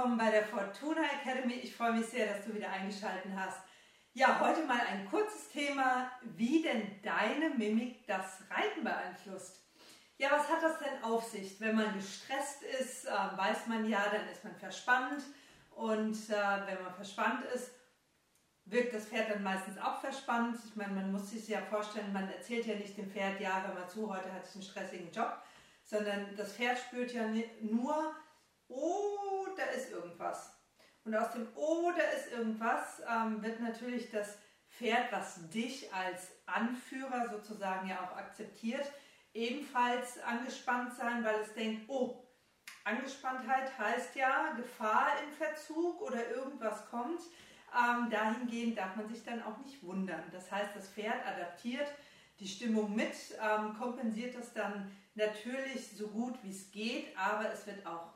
willkommen bei der Fortuna Academy. Ich freue mich sehr, dass du wieder eingeschaltet hast. Ja, heute mal ein kurzes Thema, wie denn deine Mimik das Reiten beeinflusst. Ja, was hat das denn auf sich? Wenn man gestresst ist, äh, weiß man ja, dann ist man verspannt. Und äh, wenn man verspannt ist, wirkt das Pferd dann meistens auch verspannt. Ich meine, man muss sich ja vorstellen, man erzählt ja nicht dem Pferd, ja, hör mal zu, heute hatte ich einen stressigen Job, sondern das Pferd spürt ja nur, oh, da ist irgendwas. Und aus dem oh, da ist irgendwas ähm, wird natürlich das Pferd, was dich als Anführer sozusagen ja auch akzeptiert, ebenfalls angespannt sein, weil es denkt, oh, Angespanntheit heißt ja Gefahr im Verzug oder irgendwas kommt. Ähm, dahingehend darf man sich dann auch nicht wundern. Das heißt, das Pferd adaptiert die Stimmung mit, ähm, kompensiert das dann natürlich so gut wie es geht, aber es wird auch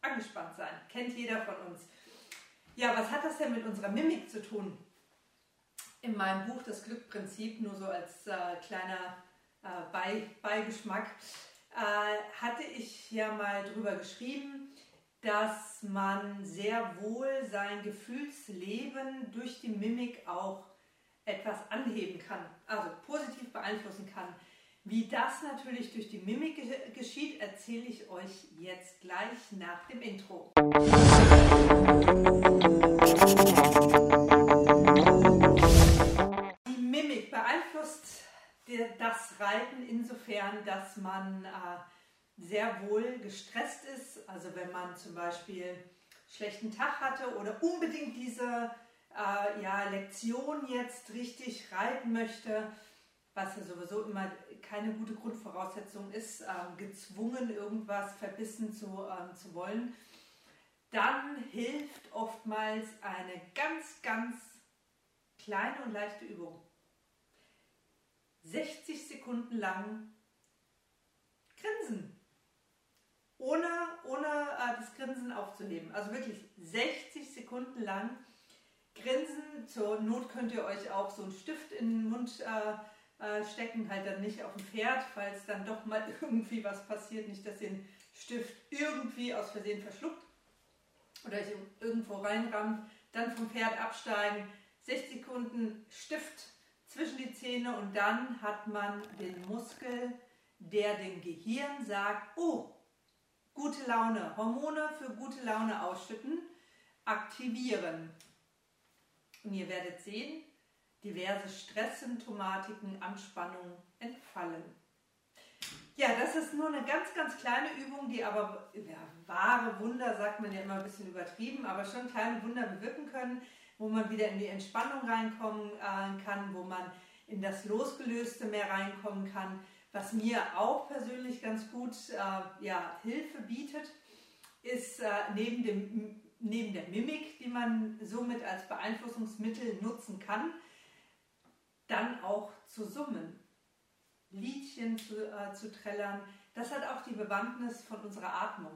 angespannt sein. Kennt jeder von uns. Ja, was hat das denn mit unserer Mimik zu tun? In meinem Buch Das Glückprinzip, nur so als äh, kleiner äh, Bei Beigeschmack, äh, hatte ich ja mal drüber geschrieben, dass man sehr wohl sein Gefühlsleben durch die Mimik auch etwas anheben kann, also positiv beeinflussen kann. Wie das natürlich durch die Mimik geschieht, erzähle ich euch jetzt gleich nach dem Intro. Die Mimik beeinflusst das Reiten insofern, dass man äh, sehr wohl gestresst ist. Also wenn man zum Beispiel einen schlechten Tag hatte oder unbedingt diese äh, ja, Lektion jetzt richtig reiten möchte, was ja sowieso immer keine gute Grundvoraussetzung ist, äh, gezwungen irgendwas verbissen zu, äh, zu wollen, dann hilft oftmals eine ganz, ganz kleine und leichte Übung. 60 Sekunden lang grinsen. Ohne, ohne äh, das Grinsen aufzuheben. Also wirklich 60 Sekunden lang grinsen. Zur Not könnt ihr euch auch so einen Stift in den Mund äh, äh, stecken halt dann nicht auf dem Pferd, falls dann doch mal irgendwie was passiert, nicht, dass den Stift irgendwie aus Versehen verschluckt oder irgendwo reinrammt, dann vom Pferd absteigen, 6 Sekunden Stift zwischen die Zähne und dann hat man den Muskel, der dem Gehirn sagt, oh, gute Laune, Hormone für gute Laune ausschütten, aktivieren. Und ihr werdet sehen, diverse Stresssymptomatiken, Anspannung entfallen. Ja, das ist nur eine ganz, ganz kleine Übung, die aber ja, wahre Wunder, sagt man ja immer ein bisschen übertrieben, aber schon kleine Wunder bewirken können, wo man wieder in die Entspannung reinkommen äh, kann, wo man in das Losgelöste mehr reinkommen kann. Was mir auch persönlich ganz gut äh, ja, Hilfe bietet, ist äh, neben, dem, neben der Mimik, die man somit als Beeinflussungsmittel nutzen kann, dann auch zu summen, Liedchen zu, äh, zu trällern. Das hat auch die Bewandtnis von unserer Atmung.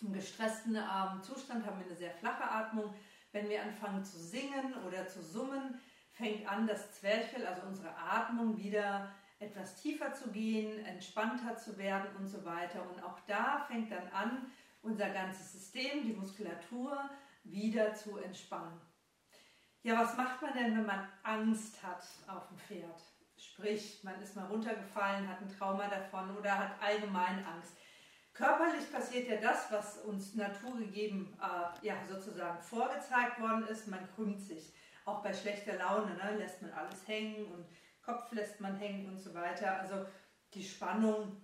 Im gestressten ähm, Zustand haben wir eine sehr flache Atmung. Wenn wir anfangen zu singen oder zu summen, fängt an, das Zwerchfell, also unsere Atmung, wieder etwas tiefer zu gehen, entspannter zu werden und so weiter. Und auch da fängt dann an, unser ganzes System, die Muskulatur, wieder zu entspannen. Ja, was macht man denn, wenn man Angst hat auf dem Pferd? Sprich, man ist mal runtergefallen, hat ein Trauma davon oder hat allgemein Angst. Körperlich passiert ja das, was uns naturgegeben äh, ja, sozusagen vorgezeigt worden ist. Man krümmt sich. Auch bei schlechter Laune ne, lässt man alles hängen und Kopf lässt man hängen und so weiter. Also die Spannung,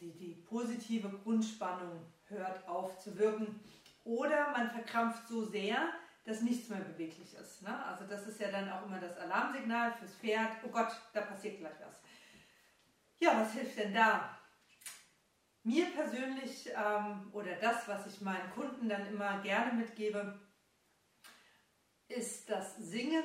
die, die positive Grundspannung hört auf zu wirken. Oder man verkrampft so sehr, dass nichts mehr beweglich ist. Ne? Also das ist ja dann auch immer das Alarmsignal fürs Pferd. Oh Gott, da passiert gleich was. Ja, was hilft denn da? Mir persönlich ähm, oder das, was ich meinen Kunden dann immer gerne mitgebe, ist das Singen,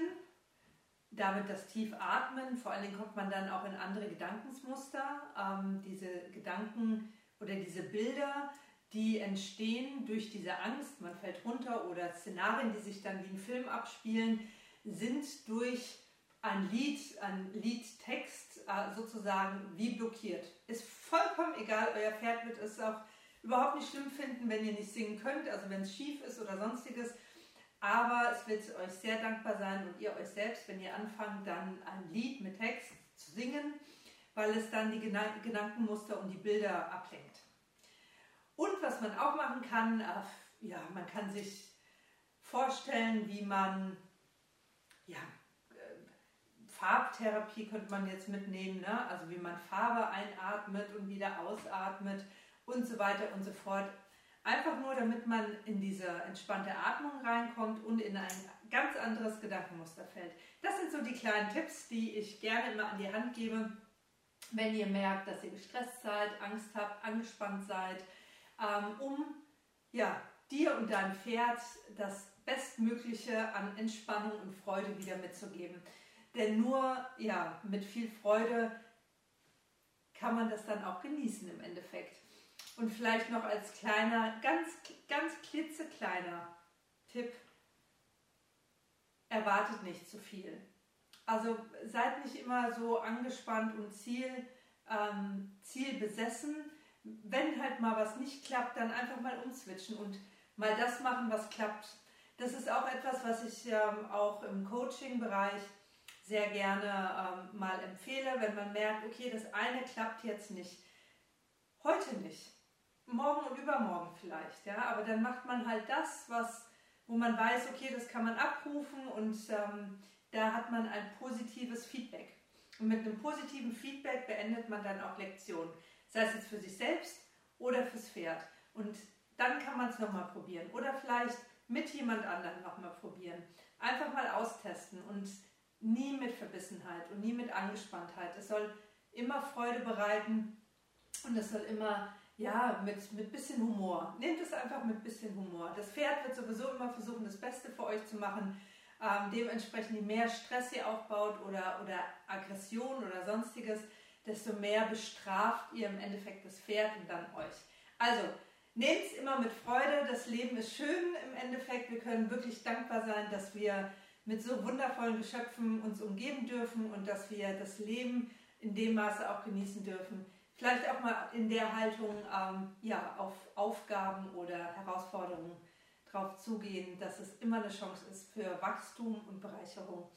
damit das Tiefatmen. Vor allen Dingen kommt man dann auch in andere Gedankensmuster. Ähm, diese Gedanken oder diese Bilder, die entstehen durch diese Angst, man fällt runter oder Szenarien, die sich dann wie ein Film abspielen, sind durch ein Lied, ein Liedtext äh, sozusagen wie blockiert. Ist vollkommen egal, euer Pferd wird es auch überhaupt nicht schlimm finden, wenn ihr nicht singen könnt, also wenn es schief ist oder sonstiges. Aber es wird euch sehr dankbar sein und ihr euch selbst, wenn ihr anfangt, dann ein Lied mit Text zu singen, weil es dann die Gedankenmuster und die Bilder ablenkt. Und was man auch machen kann, äh, ja, man kann sich vorstellen, wie man, ja, äh, Farbtherapie könnte man jetzt mitnehmen, ne? also wie man Farbe einatmet und wieder ausatmet und so weiter und so fort. Einfach nur, damit man in diese entspannte Atmung reinkommt und in ein ganz anderes Gedankenmuster fällt. Das sind so die kleinen Tipps, die ich gerne immer an die Hand gebe, wenn ihr merkt, dass ihr gestresst seid, Angst habt, angespannt seid, ähm, um ja, dir und deinem Pferd das Bestmögliche an Entspannung und Freude wieder mitzugeben. Denn nur ja, mit viel Freude kann man das dann auch genießen im Endeffekt. Und vielleicht noch als kleiner, ganz, ganz klitzekleiner Tipp, erwartet nicht zu viel. Also seid nicht immer so angespannt und Ziel, ähm, zielbesessen. Wenn halt mal was nicht klappt, dann einfach mal umswitchen und mal das machen, was klappt. Das ist auch etwas, was ich ähm, auch im Coaching-Bereich sehr gerne ähm, mal empfehle, wenn man merkt, okay, das eine klappt jetzt nicht. Heute nicht morgen und übermorgen vielleicht, ja, aber dann macht man halt das, was, wo man weiß, okay, das kann man abrufen und ähm, da hat man ein positives Feedback. Und mit einem positiven Feedback beendet man dann auch Lektionen, sei es jetzt für sich selbst oder fürs Pferd. Und dann kann man es nochmal probieren oder vielleicht mit jemand anderem nochmal probieren. Einfach mal austesten und nie mit Verbissenheit und nie mit Angespanntheit. Es soll immer Freude bereiten und es soll immer ja, mit, mit bisschen Humor. Nehmt es einfach mit bisschen Humor. Das Pferd wird sowieso immer versuchen, das Beste für euch zu machen. Ähm, dementsprechend, je mehr Stress ihr aufbaut oder, oder Aggression oder sonstiges, desto mehr bestraft ihr im Endeffekt das Pferd und dann euch. Also, nehmt es immer mit Freude. Das Leben ist schön im Endeffekt. Wir können wirklich dankbar sein, dass wir mit so wundervollen Geschöpfen uns umgeben dürfen und dass wir das Leben in dem Maße auch genießen dürfen vielleicht auch mal in der Haltung ähm, ja, auf Aufgaben oder Herausforderungen drauf zugehen, dass es immer eine Chance ist für Wachstum und Bereicherung.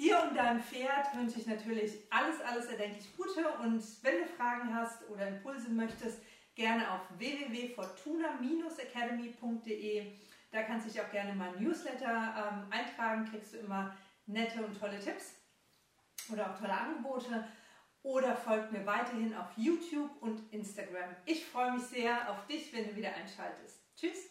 Dir und deinem Pferd wünsche ich natürlich alles, alles erdenklich Gute und wenn du Fragen hast oder Impulse möchtest, gerne auf www.fortuna-academy.de. Da kannst du dich auch gerne mal Newsletter ähm, eintragen, kriegst du immer nette und tolle Tipps oder auch tolle Angebote oder folgt mir weiterhin auf YouTube und Instagram. Ich freue mich sehr auf dich, wenn du wieder einschaltest. Tschüss!